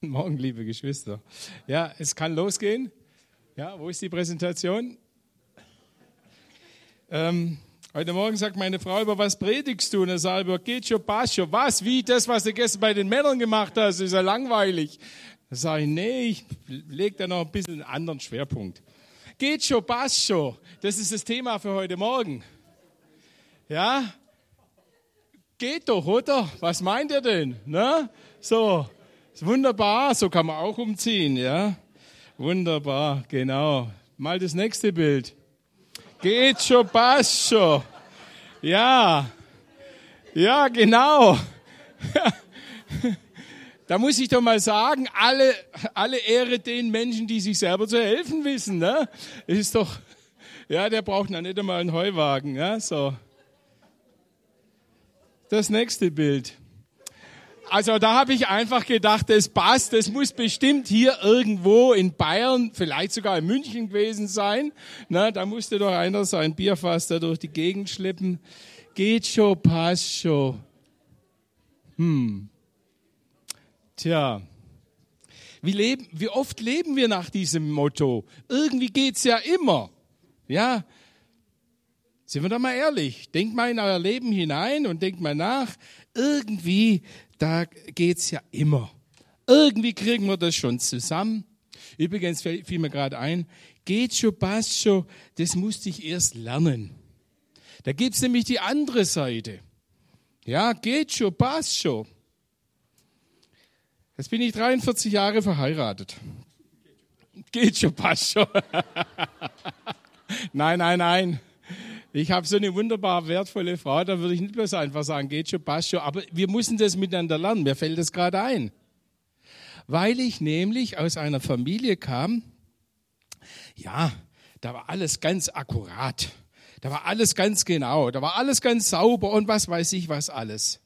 Morgen, liebe Geschwister. Ja, es kann losgehen. Ja, wo ist die Präsentation? Ähm, heute Morgen sagt meine Frau, über was predigst du? Und er sagt, über passt schon. Was? Wie? Das, was du gestern bei den Männern gemacht hast, ist ja langweilig. Da sage ich, nee, ich lege da noch ein bisschen einen anderen Schwerpunkt. Passt schon. Das ist das Thema für heute Morgen. Ja? Geht doch, oder? Was meint ihr denn? Ne? So, ist wunderbar, so kann man auch umziehen, ja? Wunderbar, genau. Mal das nächste Bild. Geht schon, passt schon. Ja, ja, genau. Da muss ich doch mal sagen, alle, alle Ehre den Menschen, die sich selber zu helfen wissen. Ne? Ist doch, ja, der braucht noch nicht einmal einen Heuwagen. Ja? So. Das nächste Bild. Also da habe ich einfach gedacht, das passt, das muss bestimmt hier irgendwo in Bayern, vielleicht sogar in München gewesen sein. Na, da musste doch einer sein Bierfass da durch die Gegend schleppen. Geht schon, passt schon. Hm. Tja. Wie, leben, wie oft leben wir nach diesem Motto? Irgendwie geht's ja immer. Ja, sind wir doch mal ehrlich. Denkt mal in euer Leben hinein und denkt mal nach. Irgendwie da geht's ja immer. Irgendwie kriegen wir das schon zusammen. Übrigens fiel mir gerade ein, geht schon, passt schon, das musste ich erst lernen. Da gibt's nämlich die andere Seite. Ja, geht schon, passt schon. Jetzt bin ich 43 Jahre verheiratet. Geht schon, passt schon. nein, nein, nein. Ich habe so eine wunderbar wertvolle Frau, da würde ich nicht bloß einfach sagen, geht schon, passt schon. Aber wir müssen das miteinander lernen. Mir fällt das gerade ein. Weil ich nämlich aus einer Familie kam, ja, da war alles ganz akkurat. Da war alles ganz genau. Da war alles ganz sauber und was weiß ich was alles.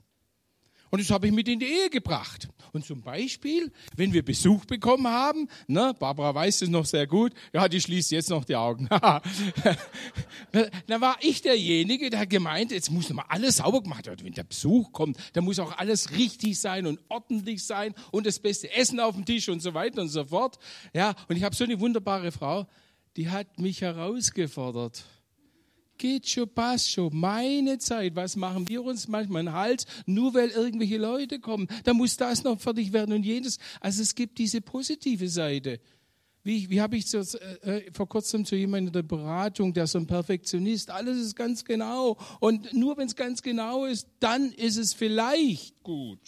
Und das habe ich mit in die Ehe gebracht. Und zum Beispiel, wenn wir Besuch bekommen haben, ne, Barbara weiß es noch sehr gut, ja, die schließt jetzt noch die Augen. dann war ich derjenige, der gemeint, jetzt muss mal alles sauber gemacht werden. Wenn der Besuch kommt, dann muss auch alles richtig sein und ordentlich sein und das beste Essen auf dem Tisch und so weiter und so fort. Ja, und ich habe so eine wunderbare Frau, die hat mich herausgefordert geht schon, passt schon. Meine Zeit, was machen wir uns manchmal einen Hals, nur weil irgendwelche Leute kommen. Da muss das noch fertig werden und jenes. Also es gibt diese positive Seite. Wie, wie habe ich so, äh, äh, vor kurzem zu jemandem in der Beratung, der so ein Perfektionist, alles ist ganz genau. Und nur wenn es ganz genau ist, dann ist es vielleicht gut.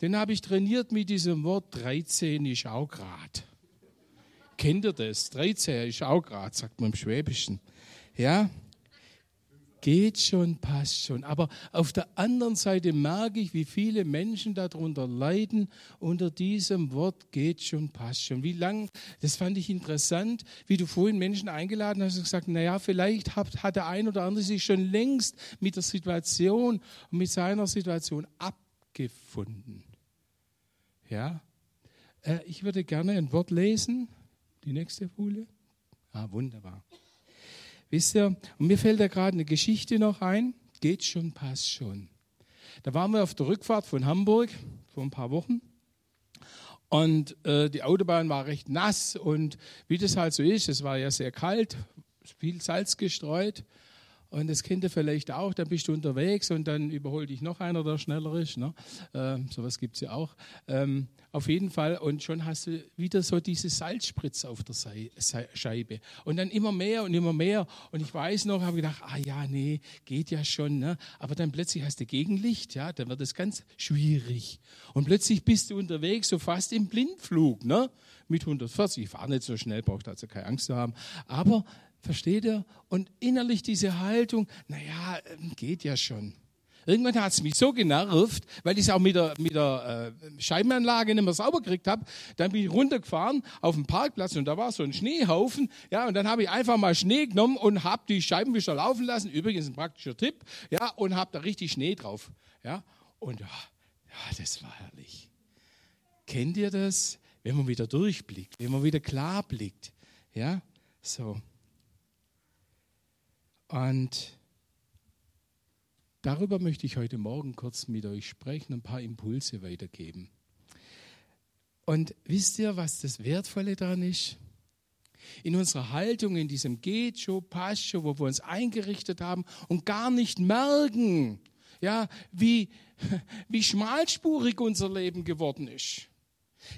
Den habe ich trainiert mit diesem Wort 13 ist auch grad. Kennt ihr das? 13 ist auch grad, sagt man im Schwäbischen. Ja, geht schon, passt schon. Aber auf der anderen Seite merke ich, wie viele Menschen darunter leiden unter diesem Wort geht schon, passt schon. Wie lang, das fand ich interessant, wie du vorhin Menschen eingeladen hast und gesagt, naja, vielleicht hat, hat der ein oder andere sich schon längst mit der Situation und mit seiner Situation abgefunden. Ja, äh, ich würde gerne ein Wort lesen. Die nächste Folie. Ah, wunderbar. Wisst ihr, und mir fällt da gerade eine Geschichte noch ein. Geht schon, passt schon. Da waren wir auf der Rückfahrt von Hamburg vor ein paar Wochen. Und äh, die Autobahn war recht nass und wie das halt so ist, es war ja sehr kalt, viel Salz gestreut. Und das kennt ihr vielleicht auch, dann bist du unterwegs und dann überholt dich noch einer, der schneller ist. Ne? Ähm, sowas gibt es ja auch. Ähm, auf jeden Fall. Und schon hast du wieder so diese Salzspritze auf der Scheibe. Und dann immer mehr und immer mehr. Und ich weiß noch, habe gedacht, ah ja, nee, geht ja schon. Ne? Aber dann plötzlich hast du Gegenlicht, ja, dann wird es ganz schwierig. Und plötzlich bist du unterwegs, so fast im Blindflug, ne? Mit 140. Ich fahre nicht so schnell, braucht also keine Angst zu haben. Aber Versteht ihr? Und innerlich diese Haltung, naja, ähm, geht ja schon. Irgendwann hat es mich so genervt, weil ich es auch mit der, mit der äh, Scheibenanlage nicht mehr sauber gekriegt habe. Dann bin ich runtergefahren auf den Parkplatz und da war so ein Schneehaufen. Ja, und dann habe ich einfach mal Schnee genommen und habe die Scheibenwischer laufen lassen. Übrigens ein praktischer Tipp. Ja, und habe da richtig Schnee drauf. Ja, und ja, das war herrlich. Kennt ihr das? Wenn man wieder durchblickt, wenn man wieder klar blickt. Ja, so. Und darüber möchte ich heute Morgen kurz mit euch sprechen, ein paar Impulse weitergeben. Und wisst ihr, was das Wertvolle daran ist? In unserer Haltung, in diesem Geht-Show, Pass-Show, wo wir uns eingerichtet haben und gar nicht merken, ja, wie, wie schmalspurig unser Leben geworden ist.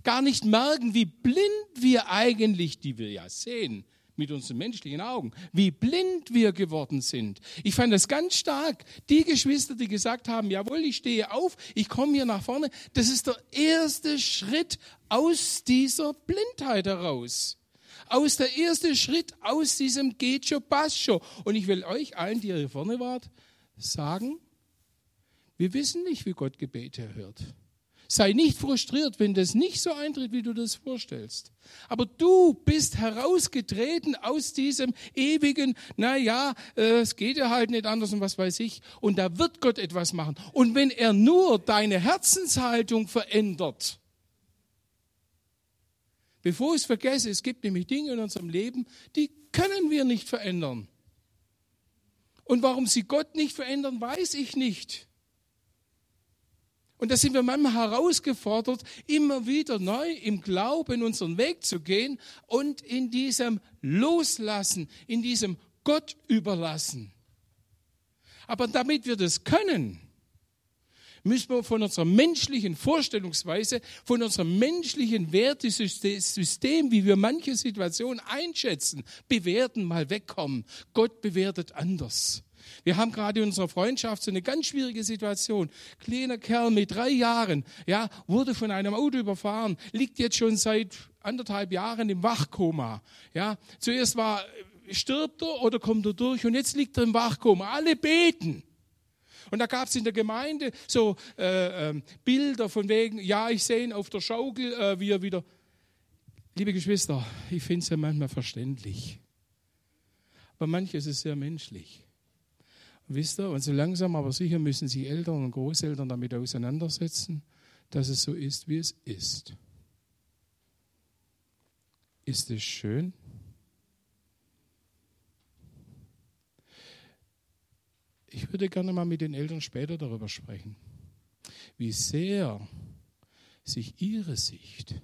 Gar nicht merken, wie blind wir eigentlich, die wir ja sehen, mit unseren menschlichen Augen, wie blind wir geworden sind. Ich fand das ganz stark. Die Geschwister, die gesagt haben, jawohl, ich stehe auf, ich komme hier nach vorne, das ist der erste Schritt aus dieser Blindheit heraus. Aus der erste Schritt aus diesem Gecho Pascho. Und ich will euch allen, die hier vorne wart, sagen, wir wissen nicht, wie Gott Gebete hört. Sei nicht frustriert, wenn das nicht so eintritt, wie du das vorstellst. Aber du bist herausgetreten aus diesem ewigen, na ja, äh, es geht ja halt nicht anders und was weiß ich. Und da wird Gott etwas machen. Und wenn er nur deine Herzenshaltung verändert, bevor ich es vergesse, es gibt nämlich Dinge in unserem Leben, die können wir nicht verändern. Und warum sie Gott nicht verändern, weiß ich nicht. Und da sind wir manchmal herausgefordert, immer wieder neu im Glauben unseren Weg zu gehen und in diesem Loslassen, in diesem Gott überlassen. Aber damit wir das können, müssen wir von unserer menschlichen Vorstellungsweise, von unserem menschlichen Wertesystem, wie wir manche Situationen einschätzen, bewerten, mal wegkommen. Gott bewertet anders. Wir haben gerade in unserer Freundschaft so eine ganz schwierige Situation. Kleiner Kerl mit drei Jahren, ja, wurde von einem Auto überfahren, liegt jetzt schon seit anderthalb Jahren im Wachkoma. Ja, zuerst war, stirbt er oder kommt er durch und jetzt liegt er im Wachkoma. Alle beten. Und da gab es in der Gemeinde so äh, äh, Bilder von wegen, ja, ich sehe ihn auf der Schaukel, äh, wie er wieder. Liebe Geschwister, ich finde es ja manchmal verständlich. Aber manches ist sehr menschlich. Wisst ihr, und so langsam aber sicher müssen sich Eltern und Großeltern damit auseinandersetzen, dass es so ist, wie es ist. Ist es schön? Ich würde gerne mal mit den Eltern später darüber sprechen, wie sehr sich ihre Sicht,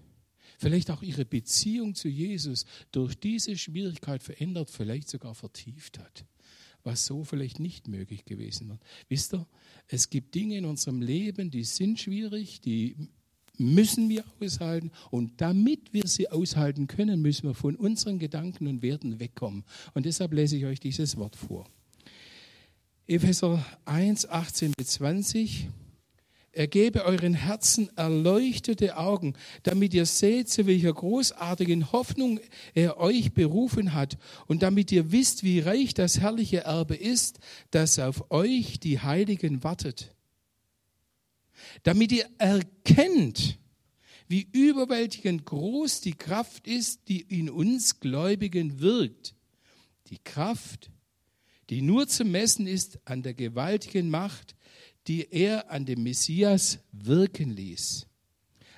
vielleicht auch ihre Beziehung zu Jesus durch diese Schwierigkeit verändert, vielleicht sogar vertieft hat was so vielleicht nicht möglich gewesen wäre. Wisst ihr, es gibt Dinge in unserem Leben, die sind schwierig, die müssen wir aushalten. Und damit wir sie aushalten können, müssen wir von unseren Gedanken und Werten wegkommen. Und deshalb lese ich euch dieses Wort vor. Epheser 1, 18 bis 20. Er gebe euren Herzen erleuchtete Augen, damit ihr seht, zu welcher großartigen Hoffnung er euch berufen hat und damit ihr wisst, wie reich das herrliche Erbe ist, das auf euch die Heiligen wartet. Damit ihr erkennt, wie überwältigend groß die Kraft ist, die in uns Gläubigen wirkt. Die Kraft, die nur zu messen ist an der gewaltigen Macht, die er an dem Messias wirken ließ,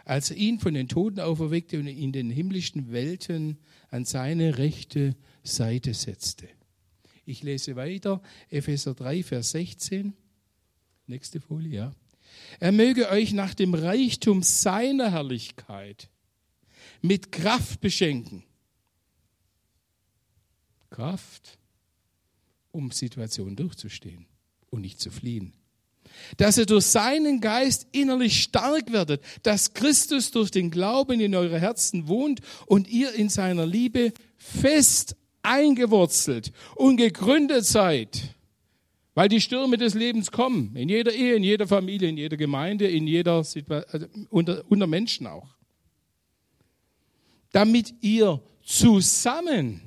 als er ihn von den Toten auferweckte und in den himmlischen Welten an seine rechte Seite setzte. Ich lese weiter, Epheser 3, Vers 16. Nächste Folie, ja. Er möge euch nach dem Reichtum seiner Herrlichkeit mit Kraft beschenken. Kraft, um Situationen durchzustehen und nicht zu fliehen dass ihr durch seinen Geist innerlich stark werdet, dass Christus durch den Glauben in eure Herzen wohnt und ihr in seiner Liebe fest eingewurzelt und gegründet seid. Weil die Stürme des Lebens kommen, in jeder Ehe, in jeder Familie, in jeder Gemeinde, in jeder Situation, also unter, unter Menschen auch. Damit ihr zusammen,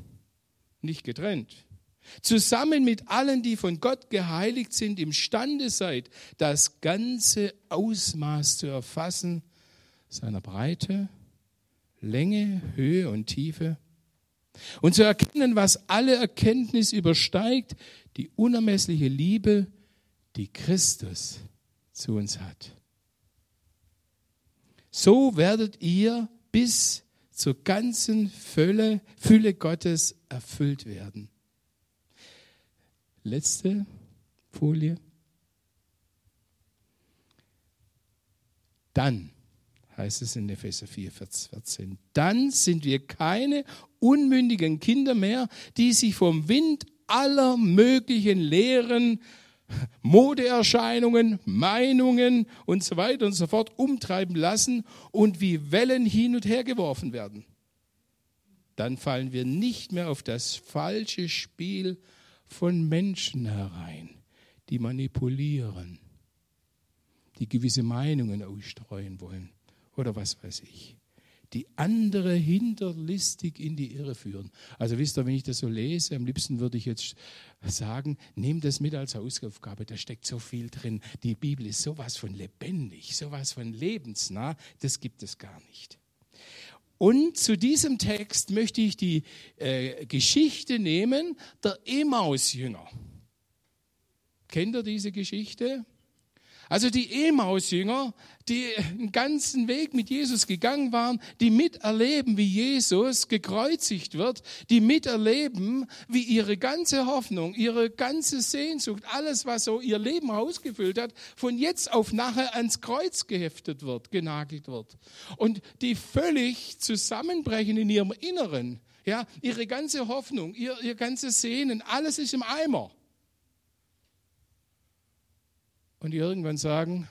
nicht getrennt, zusammen mit allen, die von Gott geheiligt sind, imstande seid, das ganze Ausmaß zu erfassen, seiner Breite, Länge, Höhe und Tiefe, und zu erkennen, was alle Erkenntnis übersteigt, die unermessliche Liebe, die Christus zu uns hat. So werdet ihr bis zur ganzen Fülle, Fülle Gottes erfüllt werden. Letzte Folie. Dann heißt es in Epheser 4, Vers 14. Dann sind wir keine unmündigen Kinder mehr, die sich vom Wind aller möglichen Lehren, Modeerscheinungen, Meinungen und so weiter und so fort umtreiben lassen und wie Wellen hin und her geworfen werden. Dann fallen wir nicht mehr auf das falsche Spiel von Menschen herein, die manipulieren, die gewisse Meinungen ausstreuen wollen oder was weiß ich, die andere hinterlistig in die Irre führen. Also wisst ihr, wenn ich das so lese, am liebsten würde ich jetzt sagen, nehmt das mit als Hausaufgabe, da steckt so viel drin. Die Bibel ist sowas von lebendig, sowas von lebensnah, das gibt es gar nicht. Und zu diesem Text möchte ich die äh, Geschichte nehmen der Emaus-Jünger. Kennt ihr diese Geschichte? Also die Emaus-Jünger, die einen ganzen Weg mit Jesus gegangen waren, die miterleben, wie Jesus gekreuzigt wird, die miterleben, wie ihre ganze Hoffnung, ihre ganze Sehnsucht, alles, was so ihr Leben ausgefüllt hat, von jetzt auf nachher ans Kreuz geheftet wird, genagelt wird. Und die völlig zusammenbrechen in ihrem Inneren. Ja, ihre ganze Hoffnung, ihr, ihr ganzes Sehnen, alles ist im Eimer und die irgendwann sagen,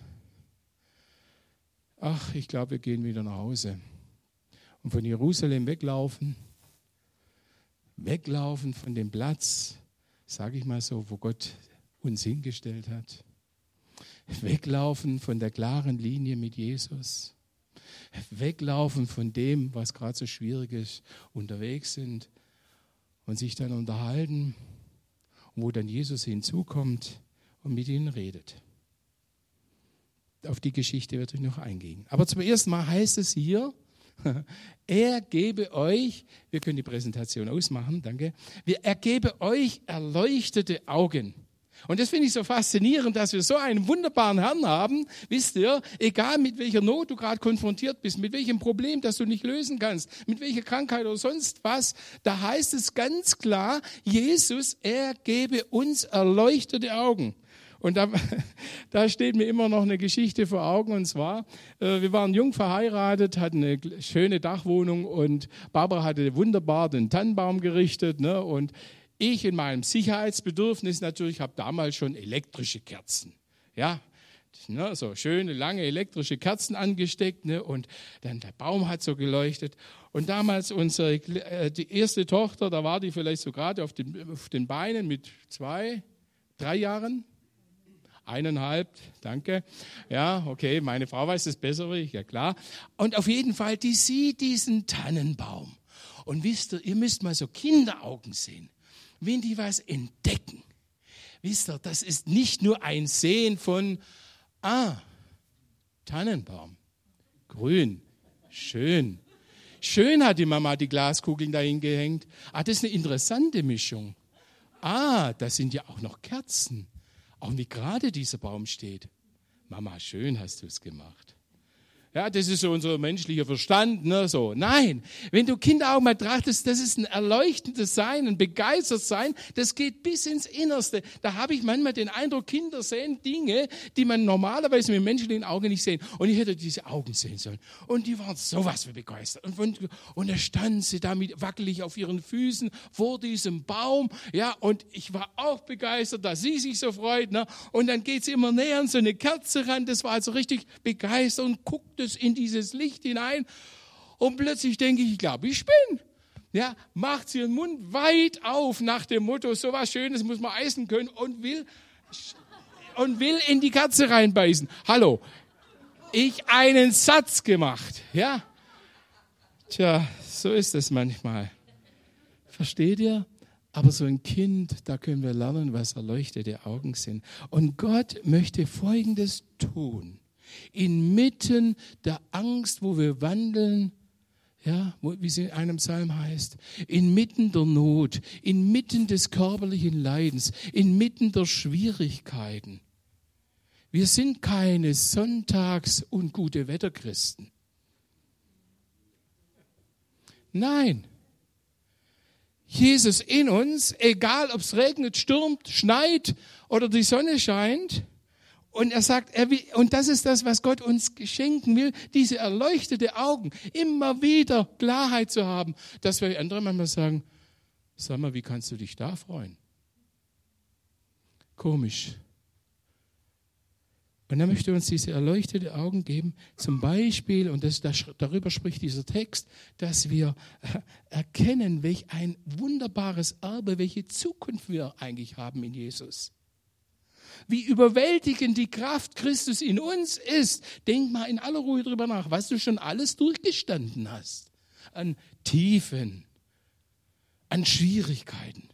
ach, ich glaube, wir gehen wieder nach Hause. Und von Jerusalem weglaufen, weglaufen von dem Platz, sage ich mal so, wo Gott uns hingestellt hat. Weglaufen von der klaren Linie mit Jesus. Weglaufen von dem, was gerade so schwierig ist, unterwegs sind und sich dann unterhalten, wo dann Jesus hinzukommt und mit ihnen redet auf die Geschichte werde ich noch eingehen. Aber zum ersten Mal heißt es hier, er gebe euch, wir können die Präsentation ausmachen, danke, er gebe euch erleuchtete Augen. Und das finde ich so faszinierend, dass wir so einen wunderbaren Herrn haben. Wisst ihr, egal mit welcher Not du gerade konfrontiert bist, mit welchem Problem, das du nicht lösen kannst, mit welcher Krankheit oder sonst was, da heißt es ganz klar, Jesus, er gebe uns erleuchtete Augen. Und da, da steht mir immer noch eine Geschichte vor Augen. Und zwar, äh, wir waren jung verheiratet, hatten eine schöne Dachwohnung und Barbara hatte wunderbar den Tannenbaum gerichtet. Ne? Und ich in meinem Sicherheitsbedürfnis natürlich habe damals schon elektrische Kerzen. Ja, ne, so schöne, lange elektrische Kerzen angesteckt. Ne, und dann der Baum hat so geleuchtet. Und damals unsere äh, die erste Tochter, da war die vielleicht so gerade auf auf den Beinen mit zwei, drei Jahren. Eineinhalb, danke. Ja, okay, meine Frau weiß es besser wie ich, ja klar. Und auf jeden Fall, die sieht diesen Tannenbaum. Und wisst ihr, ihr müsst mal so Kinderaugen sehen, wenn die was entdecken. Wisst ihr, das ist nicht nur ein Sehen von, ah, Tannenbaum, grün, schön. Schön hat die Mama die Glaskugeln dahin gehängt. Ah, das ist eine interessante Mischung. Ah, da sind ja auch noch Kerzen. Auch wie gerade dieser Baum steht. Mama, schön hast du es gemacht. Ja, das ist so unser menschlicher Verstand, ne, so. Nein, wenn du Kinder auch mal trachtest, das ist ein erleuchtendes Sein, ein begeistert Sein, das geht bis ins Innerste. Da habe ich manchmal den Eindruck, Kinder sehen Dinge, die man normalerweise mit menschlichen Augen nicht sehen. Und ich hätte diese Augen sehen sollen. Und die waren sowas wie begeistert. Und, und, und da standen sie damit wackelig auf ihren Füßen vor diesem Baum. Ja, und ich war auch begeistert, dass sie sich so freut. Ne? Und dann geht sie immer näher an so eine Kerze ran. Das war also richtig begeistert und guckte es in dieses Licht hinein und plötzlich denke ich, ich glaube, ich bin. Ja, macht ihren Mund weit auf nach dem Motto, so was Schönes muss man essen können und will, und will in die Katze reinbeißen. Hallo, ich einen Satz gemacht, ja. Tja, so ist es manchmal. Versteht ihr? Aber so ein Kind, da können wir lernen, was erleuchtete Augen sind. Und Gott möchte Folgendes tun inmitten der Angst, wo wir wandeln, ja, wie es in einem Psalm heißt, inmitten der Not, inmitten des körperlichen Leidens, inmitten der Schwierigkeiten. Wir sind keine Sonntags- und gute Wetterchristen. Nein. Jesus in uns, egal ob es regnet, stürmt, schneit oder die Sonne scheint, Und er sagt, er will, und das ist das, was Gott uns geschenken will, diese erleuchtete Augen, immer wieder Klarheit zu haben, dass wir andere manchmal sagen, sag mal, wie kannst du dich da freuen? Komisch. Und er möchte uns diese erleuchtete Augen geben, zum Beispiel, und das, das, darüber spricht dieser Text, dass wir äh, erkennen, welch ein wunderbares Erbe, welche Zukunft wir eigentlich haben in Jesus wie überwältigend die Kraft Christus in uns ist. Denk mal in aller Ruhe drüber nach, was du schon alles durchgestanden hast. An Tiefen, an Schwierigkeiten.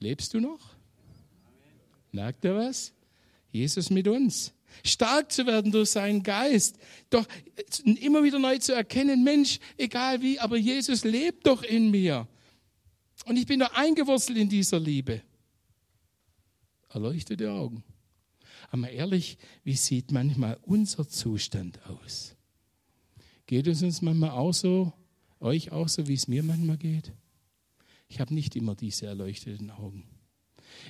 Lebst du noch? Merkt ihr was? Jesus mit uns. Stark zu werden durch seinen Geist. Doch immer wieder neu zu erkennen, Mensch, egal wie, aber Jesus lebt doch in mir. Und ich bin doch eingewurzelt in dieser Liebe erleuchtete Augen. Aber ehrlich, wie sieht manchmal unser Zustand aus? Geht es uns manchmal auch so, euch auch so, wie es mir manchmal geht? Ich habe nicht immer diese erleuchteten Augen.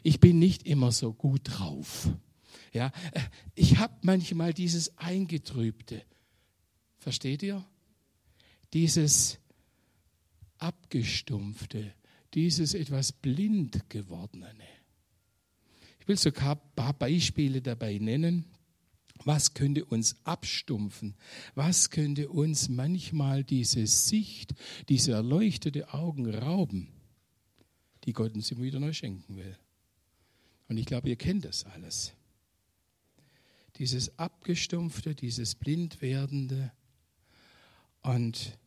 Ich bin nicht immer so gut drauf. Ja, ich habe manchmal dieses Eingetrübte. Versteht ihr? Dieses Abgestumpfte, dieses etwas blind gewordene will sogar ein paar Beispiele dabei nennen. Was könnte uns abstumpfen? Was könnte uns manchmal diese Sicht, diese erleuchtete Augen rauben, die Gott uns immer wieder neu schenken will? Und ich glaube, ihr kennt das alles. Dieses Abgestumpfte, dieses Blindwerdende. Und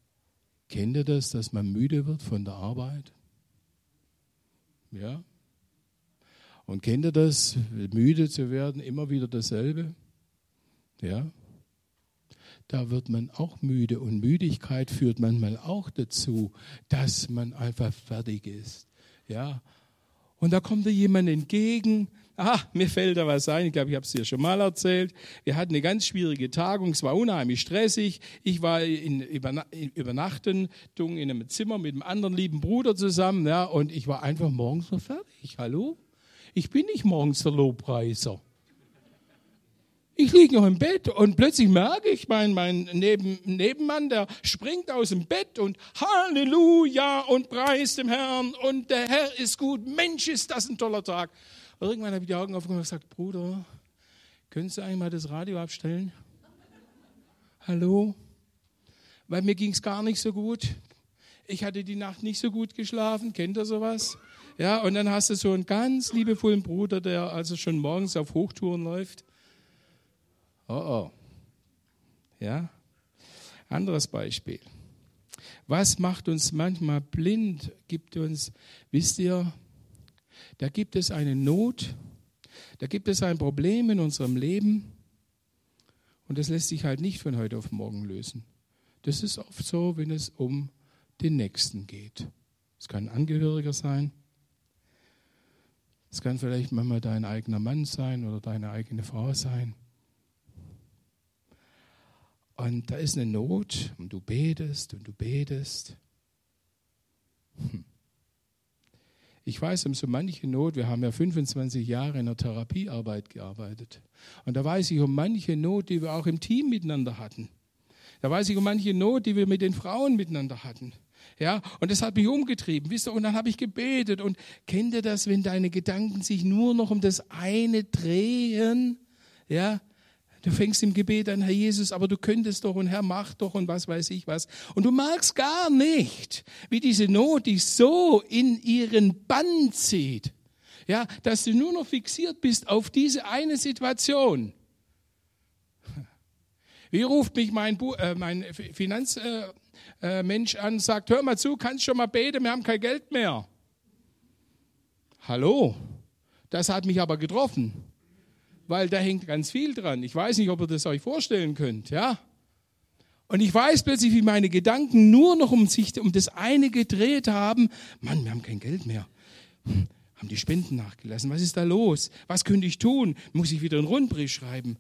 kennt ihr das, dass man müde wird von der Arbeit? Ja, und kennt ihr das, müde zu werden, immer wieder dasselbe? Ja. Da wird man auch müde und Müdigkeit führt manchmal auch dazu, dass man einfach fertig ist. Ja. Und da kommt dir jemand entgegen. Ah, mir fällt da was ein. Ich glaube, ich habe es dir schon mal erzählt. Wir hatten eine ganz schwierige Tagung. Es war unheimlich stressig. Ich war in, Übernachtung in einem Zimmer mit einem anderen lieben Bruder zusammen. Ja, und ich war einfach morgens so fertig. Hallo? Ich bin nicht morgens der Lobpreiser. Ich liege noch im Bett und plötzlich merke ich, mein, mein Neben, Nebenmann, der springt aus dem Bett und Halleluja und preist dem Herrn und der Herr ist gut. Mensch, ist das ein toller Tag. Irgendwann habe ich die Augen aufgemacht und gesagt, Bruder, können Sie eigentlich mal das Radio abstellen? Hallo? Weil mir ging es gar nicht so gut. Ich hatte die Nacht nicht so gut geschlafen. Kennt ihr sowas? Ja, und dann hast du so einen ganz liebevollen Bruder, der also schon morgens auf Hochtouren läuft. Oh oh. Ja. Anderes Beispiel. Was macht uns manchmal blind? Gibt uns, wisst ihr, da gibt es eine Not, da gibt es ein Problem in unserem Leben und das lässt sich halt nicht von heute auf morgen lösen. Das ist oft so, wenn es um den Nächsten geht. Es kann ein Angehöriger sein, es kann vielleicht manchmal dein eigener Mann sein oder deine eigene Frau sein. Und da ist eine Not und du betest und du betest. Hm. Ich weiß um so manche Not, wir haben ja 25 Jahre in der Therapiearbeit gearbeitet. Und da weiß ich um manche Not, die wir auch im Team miteinander hatten. Da weiß ich um manche Not, die wir mit den Frauen miteinander hatten. Ja, und das hat mich umgetrieben, wisst ihr, und dann habe ich gebetet und kennt ihr das, wenn deine Gedanken sich nur noch um das eine drehen? Ja, du fängst im Gebet an, Herr Jesus, aber du könntest doch und Herr, mach doch und was weiß ich was. Und du magst gar nicht, wie diese Not dich so in ihren Bann zieht. Ja, dass du nur noch fixiert bist auf diese eine Situation. Wie ruft mich mein, Bu äh, mein Finanz, äh, äh, Mensch an, sagt, hör mal zu, kannst schon mal beten, wir haben kein Geld mehr. Hallo, das hat mich aber getroffen, weil da hängt ganz viel dran. Ich weiß nicht, ob ihr das euch vorstellen könnt, ja. Und ich weiß plötzlich, wie meine Gedanken nur noch um sich, um das eine gedreht haben. Mann, wir haben kein Geld mehr. Haben die Spenden nachgelassen? Was ist da los? Was könnte ich tun? Muss ich wieder einen Rundbrief schreiben?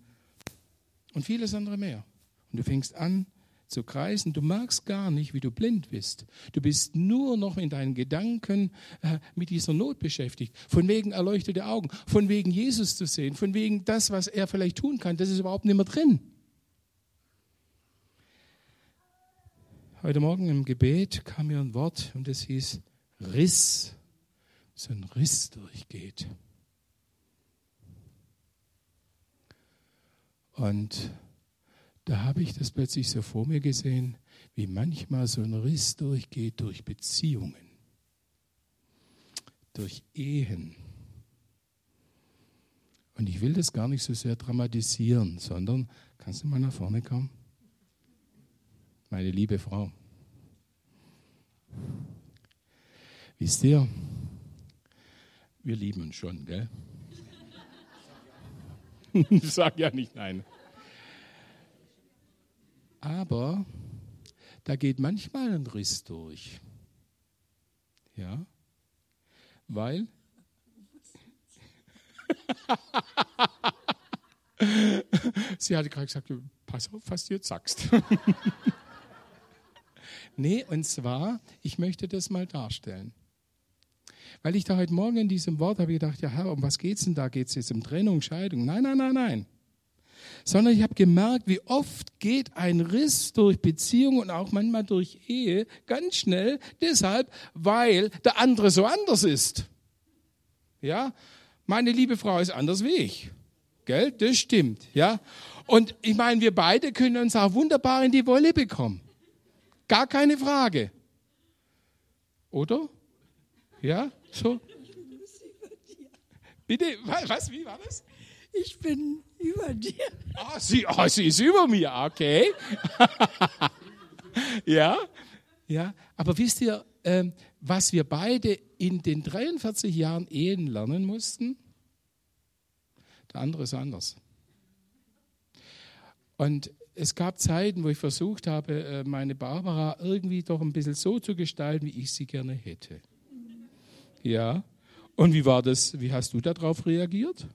Und vieles andere mehr. Und du fängst an, zu kreisen. Du merkst gar nicht, wie du blind bist. Du bist nur noch in deinen Gedanken äh, mit dieser Not beschäftigt. Von wegen erleuchtete Augen, von wegen Jesus zu sehen, von wegen das, was er vielleicht tun kann, das ist überhaupt nicht mehr drin. Heute Morgen im Gebet kam mir ein Wort und es hieß Riss. So ein Riss durchgeht. Und da habe ich das plötzlich so vor mir gesehen, wie manchmal so ein Riss durchgeht durch Beziehungen, durch Ehen. Und ich will das gar nicht so sehr dramatisieren, sondern kannst du mal nach vorne kommen? Meine liebe Frau. Wisst ihr, wir lieben uns schon, gell? Ich sag ja nicht nein. Aber da geht manchmal ein Riss durch. Ja? Weil Sie hatte gerade gesagt, pass auf, was du jetzt sagst. nee, und zwar, ich möchte das mal darstellen. Weil ich da heute Morgen in diesem Wort habe gedacht, ja Herr, um was geht es denn da? Geht es jetzt um Trennung, Scheidung? Nein, nein, nein, nein sondern ich habe gemerkt, wie oft geht ein Riss durch Beziehung und auch manchmal durch Ehe ganz schnell, deshalb, weil der andere so anders ist. Ja, meine liebe Frau ist anders wie ich. Gell? Das stimmt. Ja, und ich meine, wir beide können uns auch wunderbar in die Wolle bekommen. Gar keine Frage. Oder? Ja, so. Bitte, was, wie war das? Ich bin über dir. Ah, sie, oh, sie ist über mir, okay. ja, ja. Aber wisst ihr, ähm, was wir beide in den 43 Jahren Ehen lernen mussten? Der andere ist anders. Und es gab Zeiten, wo ich versucht habe, äh, meine Barbara irgendwie doch ein bisschen so zu gestalten, wie ich sie gerne hätte. Ja. Und wie war das? Wie hast du darauf reagiert?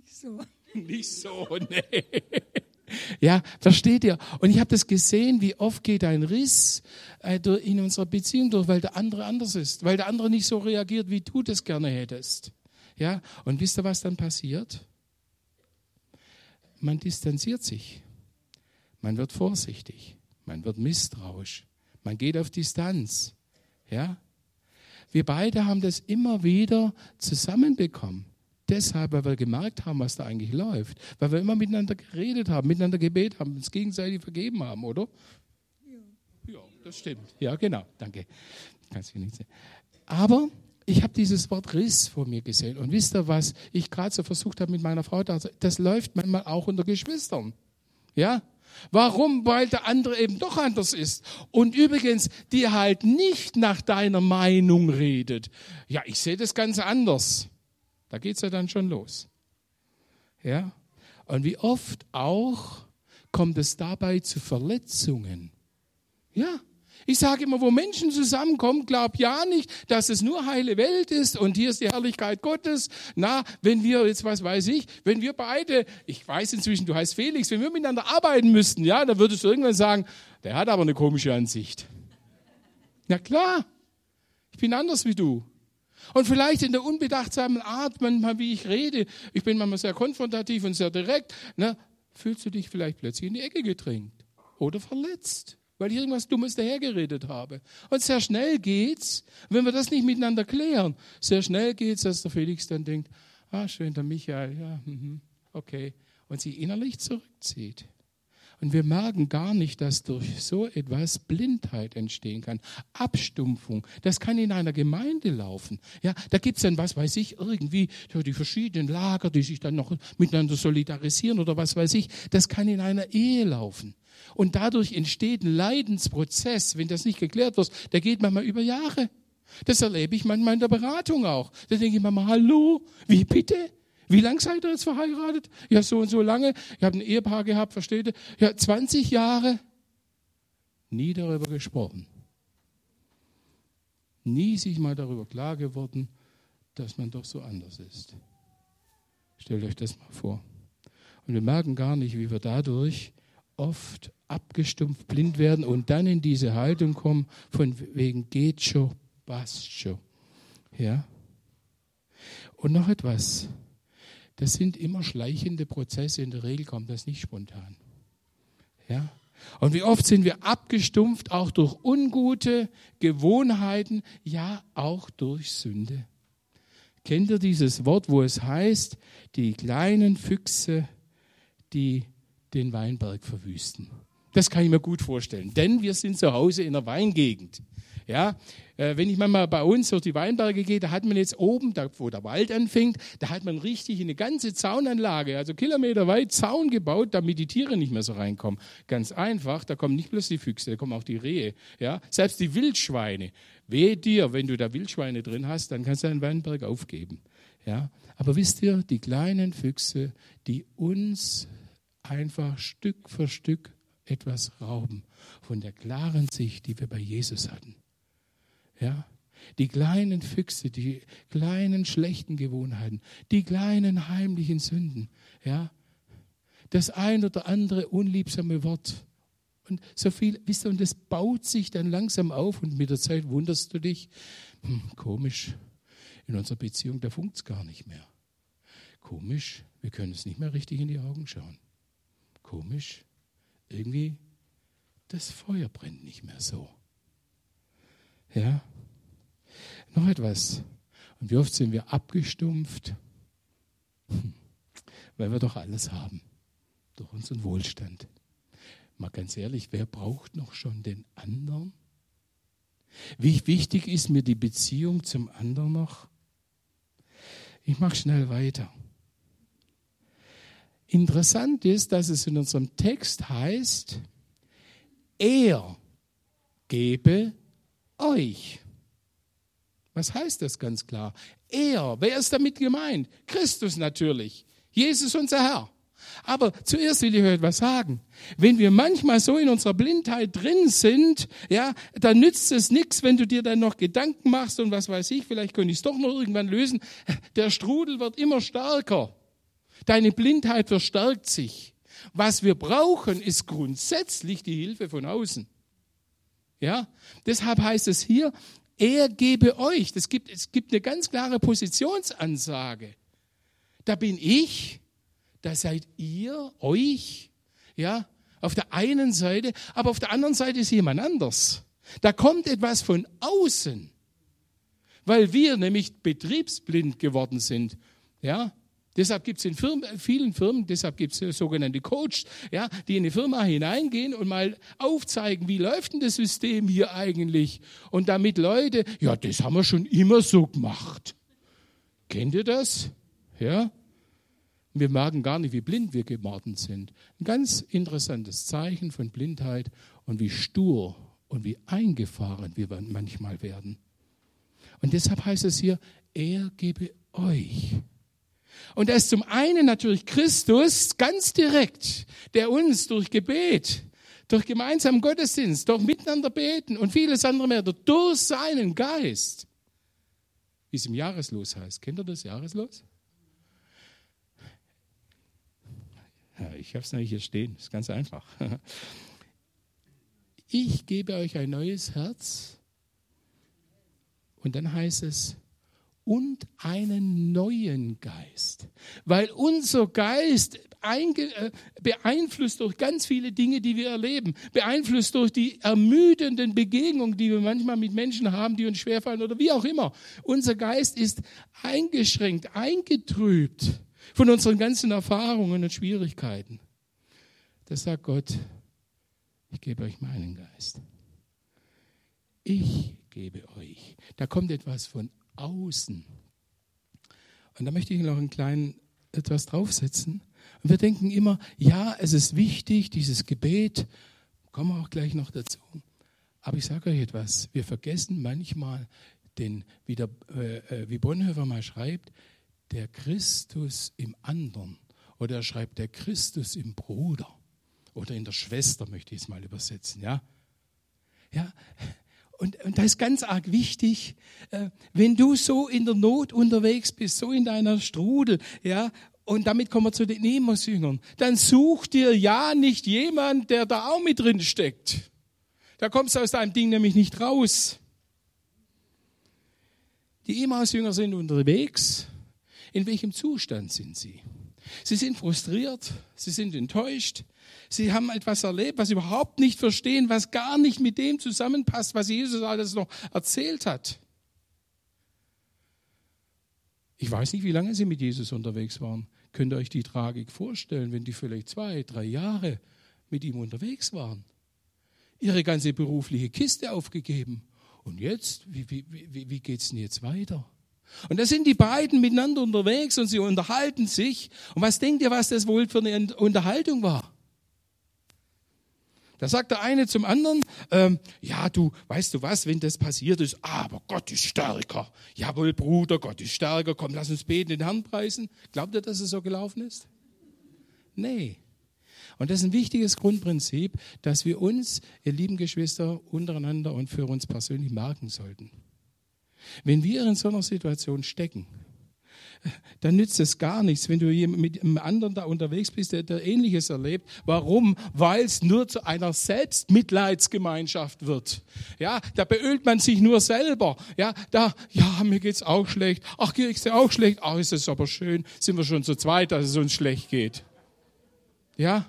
Nicht so. Nicht so, nee. Ja, versteht ihr? Und ich habe das gesehen, wie oft geht ein Riss äh, in unserer Beziehung durch, weil der andere anders ist, weil der andere nicht so reagiert, wie du das gerne hättest. Ja, und wisst ihr, was dann passiert? Man distanziert sich. Man wird vorsichtig. Man wird misstrauisch. Man geht auf Distanz. Ja? Wir beide haben das immer wieder zusammenbekommen deshalb, weil wir gemerkt haben, was da eigentlich läuft. Weil wir immer miteinander geredet haben, miteinander gebetet haben, uns gegenseitig vergeben haben, oder? Ja. Ja, das stimmt. Ja, genau. Danke. Kannst du nicht sehen. Aber ich habe dieses Wort Riss vor mir gesehen. Und wisst ihr, was ich gerade so versucht habe mit meiner Frau? Das läuft manchmal auch unter Geschwistern. Ja? Warum? Weil der andere eben doch anders ist. Und übrigens, die halt nicht nach deiner Meinung redet. Ja, ich sehe das ganz anders. Da geht es ja dann schon los. Ja? Und wie oft auch kommt es dabei zu Verletzungen. Ja, ich sage immer, wo Menschen zusammenkommen, glaub ja nicht, dass es nur heile Welt ist und hier ist die Herrlichkeit Gottes. Na, wenn wir, jetzt was weiß ich, wenn wir beide, ich weiß inzwischen, du heißt Felix, wenn wir miteinander arbeiten müssten, ja, dann würdest du irgendwann sagen, der hat aber eine komische Ansicht. Na klar, ich bin anders wie du. Und vielleicht in der unbedachtsamen Art, manchmal wie ich rede, ich bin manchmal sehr konfrontativ und sehr direkt, ne, fühlst du dich vielleicht plötzlich in die Ecke gedrängt oder verletzt, weil ich irgendwas Dummes dahergeredet habe. Und sehr schnell geht's, wenn wir das nicht miteinander klären, sehr schnell geht's, dass der Felix dann denkt, ah, schön, der Michael, ja, mhm, okay, und sich innerlich zurückzieht. Und wir merken gar nicht, dass durch so etwas Blindheit entstehen kann. Abstumpfung. Das kann in einer Gemeinde laufen. Ja, da gibt's dann, was weiß ich, irgendwie die verschiedenen Lager, die sich dann noch miteinander solidarisieren oder was weiß ich. Das kann in einer Ehe laufen. Und dadurch entsteht ein Leidensprozess, wenn das nicht geklärt wird. Der geht manchmal über Jahre. Das erlebe ich manchmal in der Beratung auch. Da denke ich manchmal, hallo, wie bitte? Wie lange seid ihr jetzt verheiratet? Ja, so und so lange. Ich habe ein Ehepaar gehabt, versteht ihr? Ja, 20 Jahre. Nie darüber gesprochen. Nie sich mal darüber klar geworden, dass man doch so anders ist. Stellt euch das mal vor. Und wir merken gar nicht, wie wir dadurch oft abgestumpft, blind werden und dann in diese Haltung kommen, von wegen geht schon, passt schon. Ja? Und noch etwas. Das sind immer schleichende Prozesse. In der Regel kommt das nicht spontan. Ja? Und wie oft sind wir abgestumpft, auch durch ungute Gewohnheiten, ja, auch durch Sünde. Kennt ihr dieses Wort, wo es heißt, die kleinen Füchse, die den Weinberg verwüsten? Das kann ich mir gut vorstellen, denn wir sind zu Hause in der Weingegend. Ja, äh, wenn ich manchmal bei uns durch die Weinberge gehe, da hat man jetzt oben, da, wo der Wald anfängt, da hat man richtig eine ganze Zaunanlage, also kilometerweit Zaun gebaut, damit die Tiere nicht mehr so reinkommen. Ganz einfach, da kommen nicht bloß die Füchse, da kommen auch die Rehe, ja, selbst die Wildschweine. Wehe dir, wenn du da Wildschweine drin hast, dann kannst du einen Weinberg aufgeben. Ja, aber wisst ihr, die kleinen Füchse, die uns einfach Stück für Stück etwas rauben von der klaren Sicht, die wir bei Jesus hatten. Ja? Die kleinen Füchse, die kleinen schlechten Gewohnheiten, die kleinen heimlichen Sünden, ja? Das ein oder andere unliebsame Wort. Und so viel, wisst ihr, und das baut sich dann langsam auf und mit der Zeit wunderst du dich, hm, komisch, in unserer Beziehung, da funkt es gar nicht mehr. Komisch, wir können es nicht mehr richtig in die Augen schauen. Komisch, irgendwie, das Feuer brennt nicht mehr so. Ja? Noch etwas. Und wie oft sind wir abgestumpft, hm. weil wir doch alles haben. Durch unseren Wohlstand. Mal ganz ehrlich, wer braucht noch schon den anderen? Wie wichtig ist mir die Beziehung zum anderen noch? Ich mache schnell weiter. Interessant ist, dass es in unserem Text heißt, er gebe euch. Was heißt das ganz klar? Er, wer ist damit gemeint? Christus natürlich. Jesus unser Herr. Aber zuerst will ich euch etwas sagen. Wenn wir manchmal so in unserer Blindheit drin sind, ja, dann nützt es nichts, wenn du dir dann noch Gedanken machst und was weiß ich, vielleicht könnte ich es doch noch irgendwann lösen. Der Strudel wird immer stärker. Deine Blindheit verstärkt sich. Was wir brauchen, ist grundsätzlich die Hilfe von außen. Ja, deshalb heißt es hier, er gebe euch. Das gibt, es gibt eine ganz klare Positionsansage. Da bin ich, da seid ihr, euch, ja, auf der einen Seite, aber auf der anderen Seite ist jemand anders. Da kommt etwas von außen, weil wir nämlich betriebsblind geworden sind. Ja, Deshalb gibt es in Firmen, vielen Firmen, deshalb gibt es sogenannte Coaches, ja, die in eine Firma hineingehen und mal aufzeigen, wie läuft denn das System hier eigentlich? Und damit Leute, ja, das haben wir schon immer so gemacht. Kennt ihr das? Ja? Wir merken gar nicht, wie blind wir geworden sind. Ein ganz interessantes Zeichen von Blindheit und wie stur und wie eingefahren wir manchmal werden. Und deshalb heißt es hier, er gebe euch und da ist zum einen natürlich Christus ganz direkt, der uns durch Gebet, durch gemeinsamen Gottesdienst, durch miteinander beten und vieles andere mehr, durch seinen Geist, wie es im Jahreslos heißt. Kennt ihr das Jahreslos? Ja, ich habe es nämlich hier stehen, ist ganz einfach. Ich gebe euch ein neues Herz und dann heißt es, und einen neuen Geist. Weil unser Geist äh, beeinflusst durch ganz viele Dinge, die wir erleben, beeinflusst durch die ermüdenden Begegnungen, die wir manchmal mit Menschen haben, die uns schwerfallen oder wie auch immer. Unser Geist ist eingeschränkt, eingetrübt von unseren ganzen Erfahrungen und Schwierigkeiten. Das sagt Gott, ich gebe euch meinen Geist. Ich gebe euch. Da kommt etwas von außen. Und da möchte ich noch einen kleinen etwas draufsetzen. Und wir denken immer, ja, es ist wichtig, dieses Gebet, kommen wir auch gleich noch dazu. Aber ich sage euch etwas, wir vergessen manchmal den, wie, der, äh, äh, wie Bonhoeffer mal schreibt, der Christus im anderen. Oder er schreibt, der Christus im Bruder. Oder in der Schwester möchte ich es mal übersetzen, ja. Ja, und, und das ist ganz arg wichtig, äh, wenn du so in der Not unterwegs bist, so in deiner Strudel, ja, Und damit kommen wir zu den Emos-Jüngern. Dann such dir ja nicht jemand, der da auch mit drin steckt. Da kommst du aus deinem Ding nämlich nicht raus. Die Emaus-Jünger sind unterwegs. In welchem Zustand sind sie? Sie sind frustriert, sie sind enttäuscht, sie haben etwas erlebt, was sie überhaupt nicht verstehen, was gar nicht mit dem zusammenpasst, was Jesus alles noch erzählt hat. Ich weiß nicht, wie lange sie mit Jesus unterwegs waren. Könnt ihr euch die Tragik vorstellen, wenn die vielleicht zwei, drei Jahre mit ihm unterwegs waren? Ihre ganze berufliche Kiste aufgegeben. Und jetzt, wie, wie, wie, wie geht es denn jetzt weiter? Und da sind die beiden miteinander unterwegs und sie unterhalten sich. Und was denkt ihr, was das wohl für eine Unterhaltung war? Da sagt der eine zum anderen, ähm, ja, du, weißt du was, wenn das passiert ist, aber Gott ist stärker. Jawohl, Bruder, Gott ist stärker. Komm, lass uns beten, den Herrn preisen. Glaubt ihr, dass es so gelaufen ist? Nee. Und das ist ein wichtiges Grundprinzip, dass wir uns, ihr lieben Geschwister, untereinander und für uns persönlich merken sollten. Wenn wir in so einer Situation stecken, dann nützt es gar nichts, wenn du mit einem anderen da unterwegs bist, der, der Ähnliches erlebt. Warum? Weil es nur zu einer Selbstmitleidsgemeinschaft wird. Ja, da beölt man sich nur selber. Ja, da, ja, mir geht's auch schlecht. Ach, geht's dir auch schlecht? Ach, ist es aber schön. Sind wir schon zu zweit, dass es uns schlecht geht. Ja,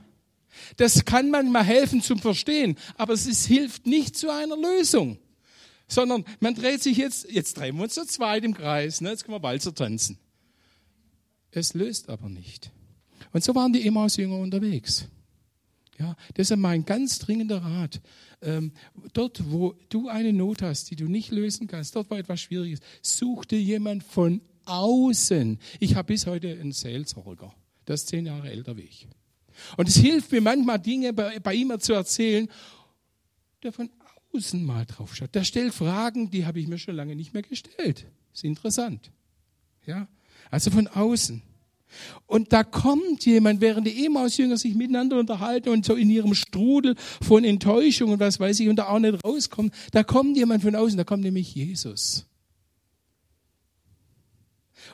das kann manchmal helfen zum Verstehen, aber es ist, hilft nicht zu einer Lösung. Sondern man dreht sich jetzt, jetzt drehen wir uns zu zweit im Kreis, ne? jetzt können wir Walzer tanzen. Es löst aber nicht. Und so waren die Emmaus-Jünger unterwegs. Ja, deshalb mein ganz dringender Rat. Ähm, dort, wo du eine Not hast, die du nicht lösen kannst, dort, wo etwas schwierig ist, such dir jemand von außen. Ich habe bis heute einen Seelsorger. Der ist zehn Jahre älter wie ich. Und es hilft mir manchmal, Dinge bei, bei ihm zu erzählen, der von außen mal drauf schaut. Der stellt Fragen, die habe ich mir schon lange nicht mehr gestellt. Ist interessant. Ja, also von außen. Und da kommt jemand, während die Emaus-Jünger sich miteinander unterhalten und so in ihrem Strudel von Enttäuschung und was weiß ich und da auch nicht rauskommen, da kommt jemand von außen, da kommt nämlich Jesus.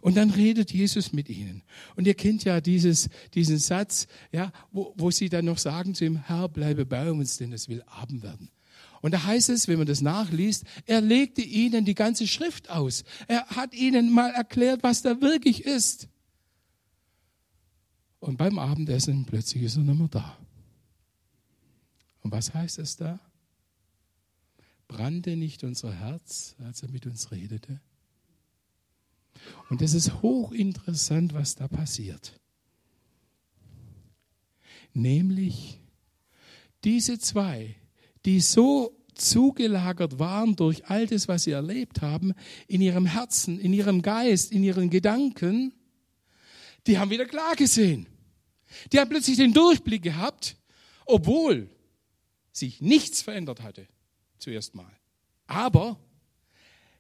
Und dann redet Jesus mit ihnen. Und ihr kennt ja dieses, diesen Satz, ja, wo, wo sie dann noch sagen zu ihm, Herr, bleibe bei uns, denn es will Abend werden. Und da heißt es, wenn man das nachliest, er legte ihnen die ganze Schrift aus. Er hat ihnen mal erklärt, was da wirklich ist. Und beim Abendessen plötzlich ist er nicht mehr da. Und was heißt es da? Brannte nicht unser Herz, als er mit uns redete? Und es ist hochinteressant, was da passiert. Nämlich diese zwei, die so zugelagert waren durch all das, was sie erlebt haben, in ihrem Herzen, in ihrem Geist, in ihren Gedanken, die haben wieder klar gesehen. Die haben plötzlich den Durchblick gehabt, obwohl sich nichts verändert hatte, zuerst mal. Aber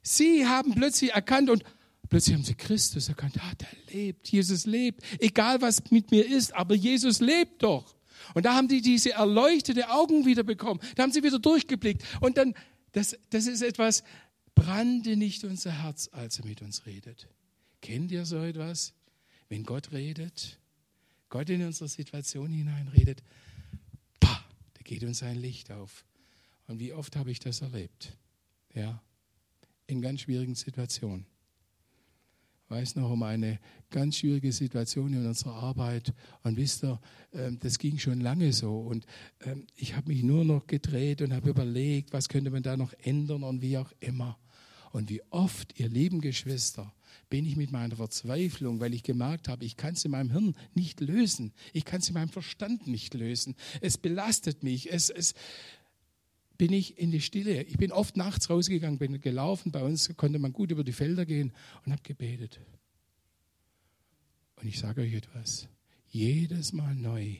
sie haben plötzlich erkannt und plötzlich haben sie Christus erkannt. Ah, der lebt, Jesus lebt. Egal was mit mir ist, aber Jesus lebt doch. Und da haben die diese erleuchtete Augen wieder bekommen. Da haben sie wieder durchgeblickt. Und dann, das, das ist etwas, brannte nicht unser Herz, als er mit uns redet. Kennt ihr so etwas? Wenn Gott redet, Gott in unsere Situation hineinredet, bah, da geht uns ein Licht auf. Und wie oft habe ich das erlebt? Ja, in ganz schwierigen Situationen weiß noch um eine ganz schwierige Situation in unserer Arbeit. Und wisst ihr, ähm, das ging schon lange so. Und ähm, ich habe mich nur noch gedreht und habe überlegt, was könnte man da noch ändern und wie auch immer. Und wie oft, ihr lieben Geschwister, bin ich mit meiner Verzweiflung, weil ich gemerkt habe, ich kann es in meinem Hirn nicht lösen. Ich kann es in meinem Verstand nicht lösen. Es belastet mich. Es, es, bin ich in die Stille. Ich bin oft nachts rausgegangen, bin gelaufen. Bei uns konnte man gut über die Felder gehen und habe gebetet. Und ich sage euch etwas. Jedes Mal neu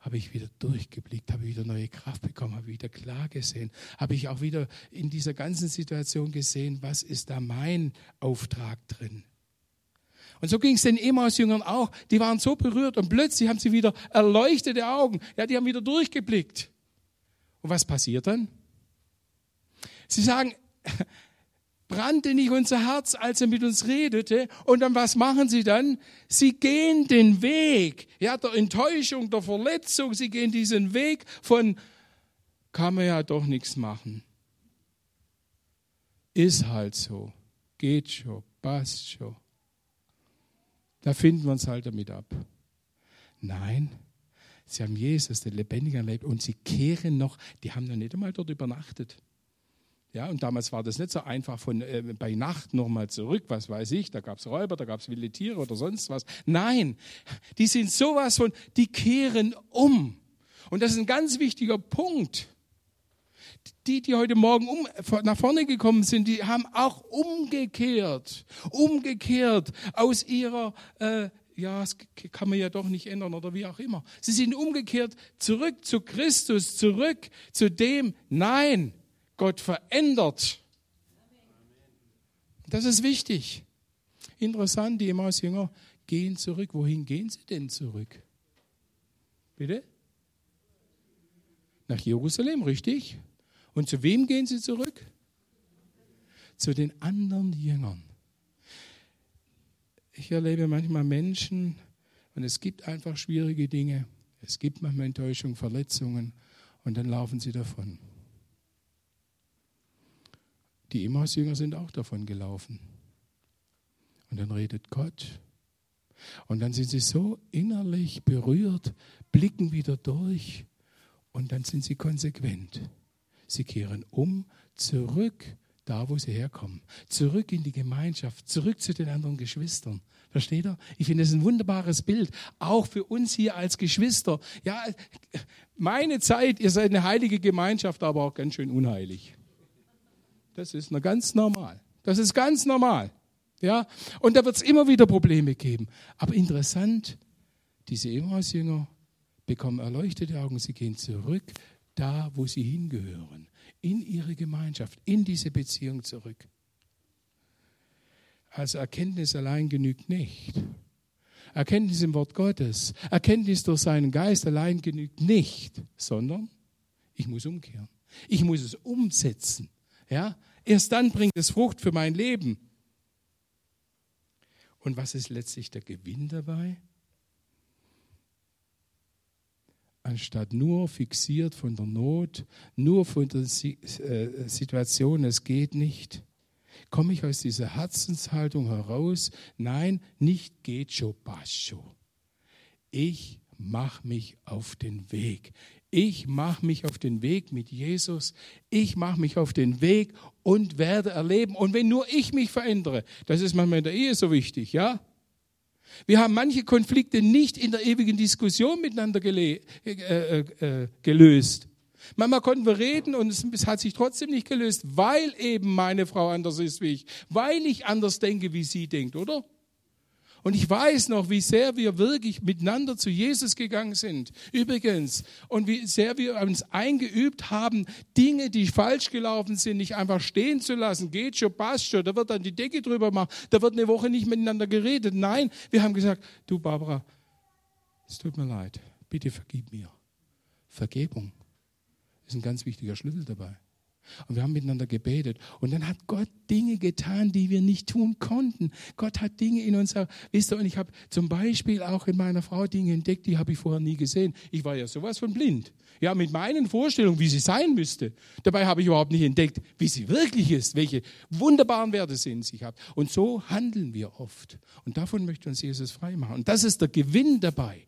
habe ich wieder durchgeblickt, habe wieder neue Kraft bekommen, habe wieder klar gesehen, habe ich auch wieder in dieser ganzen Situation gesehen, was ist da mein Auftrag drin. Und so ging es den Emmaus-Jüngern auch. Die waren so berührt und plötzlich haben sie wieder erleuchtete Augen. Ja, die haben wieder durchgeblickt. Und was passiert dann? Sie sagen, brannte nicht unser Herz, als er mit uns redete. Und dann was machen sie dann? Sie gehen den Weg, ja, der Enttäuschung, der Verletzung. Sie gehen diesen Weg von, kann man ja doch nichts machen. Ist halt so. Geht schon, passt schon. Da finden wir uns halt damit ab. Nein, sie haben Jesus, den Lebendigen, erlebt und sie kehren noch, die haben noch nicht einmal dort übernachtet. Ja, und damals war das nicht so einfach von äh, bei Nacht nochmal zurück, was weiß ich, da gab es Räuber, da gab es wilde Tiere oder sonst was. Nein, die sind sowas von, die kehren um. Und das ist ein ganz wichtiger Punkt. Die, die heute Morgen um, nach vorne gekommen sind, die haben auch umgekehrt, umgekehrt aus ihrer, äh, ja, das kann man ja doch nicht ändern oder wie auch immer. Sie sind umgekehrt zurück zu Christus, zurück zu dem, nein, Gott verändert. Das ist wichtig. Interessant, die Emmaus-Jünger gehen zurück. Wohin gehen sie denn zurück? Bitte? Nach Jerusalem, richtig? Und zu wem gehen sie zurück? Zu den anderen Jüngern. Ich erlebe manchmal Menschen und es gibt einfach schwierige Dinge. Es gibt manchmal Enttäuschung, Verletzungen und dann laufen sie davon. Die Emmaus-Jünger sind auch davon gelaufen. Und dann redet Gott. Und dann sind sie so innerlich berührt, blicken wieder durch und dann sind sie konsequent. Sie kehren um, zurück da, wo sie herkommen. Zurück in die Gemeinschaft, zurück zu den anderen Geschwistern. Versteht ihr? Ich finde es ein wunderbares Bild, auch für uns hier als Geschwister. Ja, meine Zeit, ihr seid eine heilige Gemeinschaft, aber auch ganz schön unheilig. Das ist ganz normal. Das ist ganz normal. Ja? Und da wird es immer wieder Probleme geben. Aber interessant, diese Emmaus-Jünger bekommen erleuchtete Augen. Sie gehen zurück da, wo sie hingehören. In ihre Gemeinschaft, in diese Beziehung zurück. Also Erkenntnis allein genügt nicht. Erkenntnis im Wort Gottes, Erkenntnis durch seinen Geist allein genügt nicht, sondern ich muss umkehren. Ich muss es umsetzen. Ja? Erst dann bringt es Frucht für mein Leben. Und was ist letztlich der Gewinn dabei? Anstatt nur fixiert von der Not, nur von der äh, Situation, es geht nicht, komme ich aus dieser Herzenshaltung heraus, nein, nicht geht schon, passt schon. Ich mache mich auf den Weg. Ich mache mich auf den Weg mit Jesus. Ich mache mich auf den Weg und werde erleben. Und wenn nur ich mich verändere, das ist manchmal in der Ehe so wichtig, ja? Wir haben manche Konflikte nicht in der ewigen Diskussion miteinander äh, äh, äh, gelöst. Manchmal konnten wir reden und es hat sich trotzdem nicht gelöst, weil eben meine Frau anders ist wie ich, weil ich anders denke, wie sie denkt, oder? Und ich weiß noch, wie sehr wir wirklich miteinander zu Jesus gegangen sind. Übrigens, und wie sehr wir uns eingeübt haben, Dinge, die falsch gelaufen sind, nicht einfach stehen zu lassen. Geht schon, passt schon. Da wird dann die Decke drüber machen. Da wird eine Woche nicht miteinander geredet. Nein, wir haben gesagt, du Barbara, es tut mir leid. Bitte vergib mir. Vergebung ist ein ganz wichtiger Schlüssel dabei. Und wir haben miteinander gebetet. Und dann hat Gott Dinge getan, die wir nicht tun konnten. Gott hat Dinge in uns, wisst ihr, und ich habe zum Beispiel auch in meiner Frau Dinge entdeckt, die habe ich vorher nie gesehen. Ich war ja sowas von blind. Ja, mit meinen Vorstellungen, wie sie sein müsste. Dabei habe ich überhaupt nicht entdeckt, wie sie wirklich ist, welche wunderbaren Werte sie in sich hat. Und so handeln wir oft. Und davon möchte uns Jesus frei machen. Und das ist der Gewinn dabei,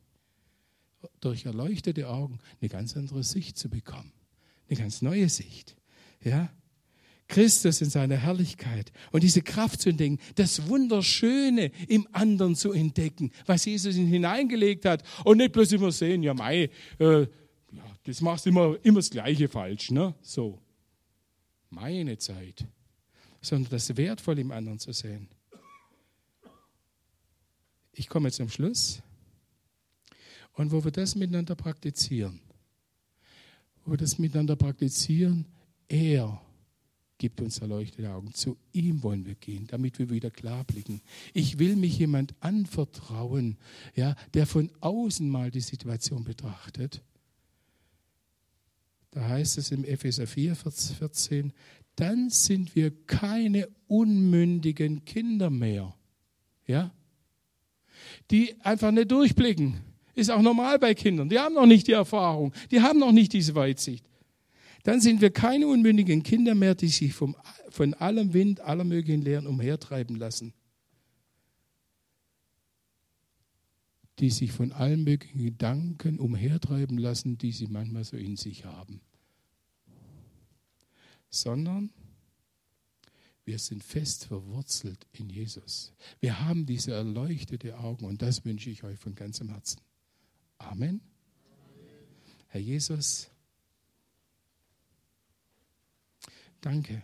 durch erleuchtete Augen eine ganz andere Sicht zu bekommen. Eine ganz neue Sicht. Ja? Christus in seiner Herrlichkeit und diese Kraft zu entdecken, das Wunderschöne im anderen zu entdecken, was Jesus in hineingelegt hat und nicht bloß immer sehen, ja mei, äh, das machst immer, immer das Gleiche falsch, ne? So. Meine Zeit. Sondern das Wertvolle im anderen zu sehen. Ich komme zum Schluss. Und wo wir das miteinander praktizieren, wo wir das miteinander praktizieren, er gibt uns erleuchtete Augen. Zu ihm wollen wir gehen, damit wir wieder klar blicken. Ich will mich jemand anvertrauen, ja, der von außen mal die Situation betrachtet. Da heißt es im Epheser 4, Vers 14, dann sind wir keine unmündigen Kinder mehr. Ja? Die einfach nicht durchblicken. Ist auch normal bei Kindern. Die haben noch nicht die Erfahrung. Die haben noch nicht diese Weitsicht. Dann sind wir keine unmündigen Kinder mehr, die sich vom, von allem Wind, aller möglichen Lehren umhertreiben lassen. Die sich von allen möglichen Gedanken umhertreiben lassen, die sie manchmal so in sich haben. Sondern wir sind fest verwurzelt in Jesus. Wir haben diese erleuchtete Augen und das wünsche ich euch von ganzem Herzen. Amen. Herr Jesus, danke.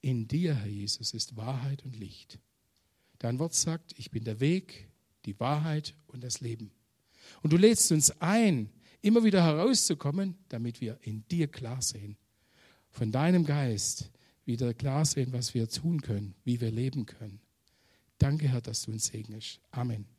In dir, Herr Jesus, ist Wahrheit und Licht. Dein Wort sagt, ich bin der Weg, die Wahrheit und das Leben. Und du lädst uns ein, immer wieder herauszukommen, damit wir in dir klar sehen. Von deinem Geist wieder klar sehen, was wir tun können, wie wir leben können. Danke, Herr, dass du uns segnest. Amen.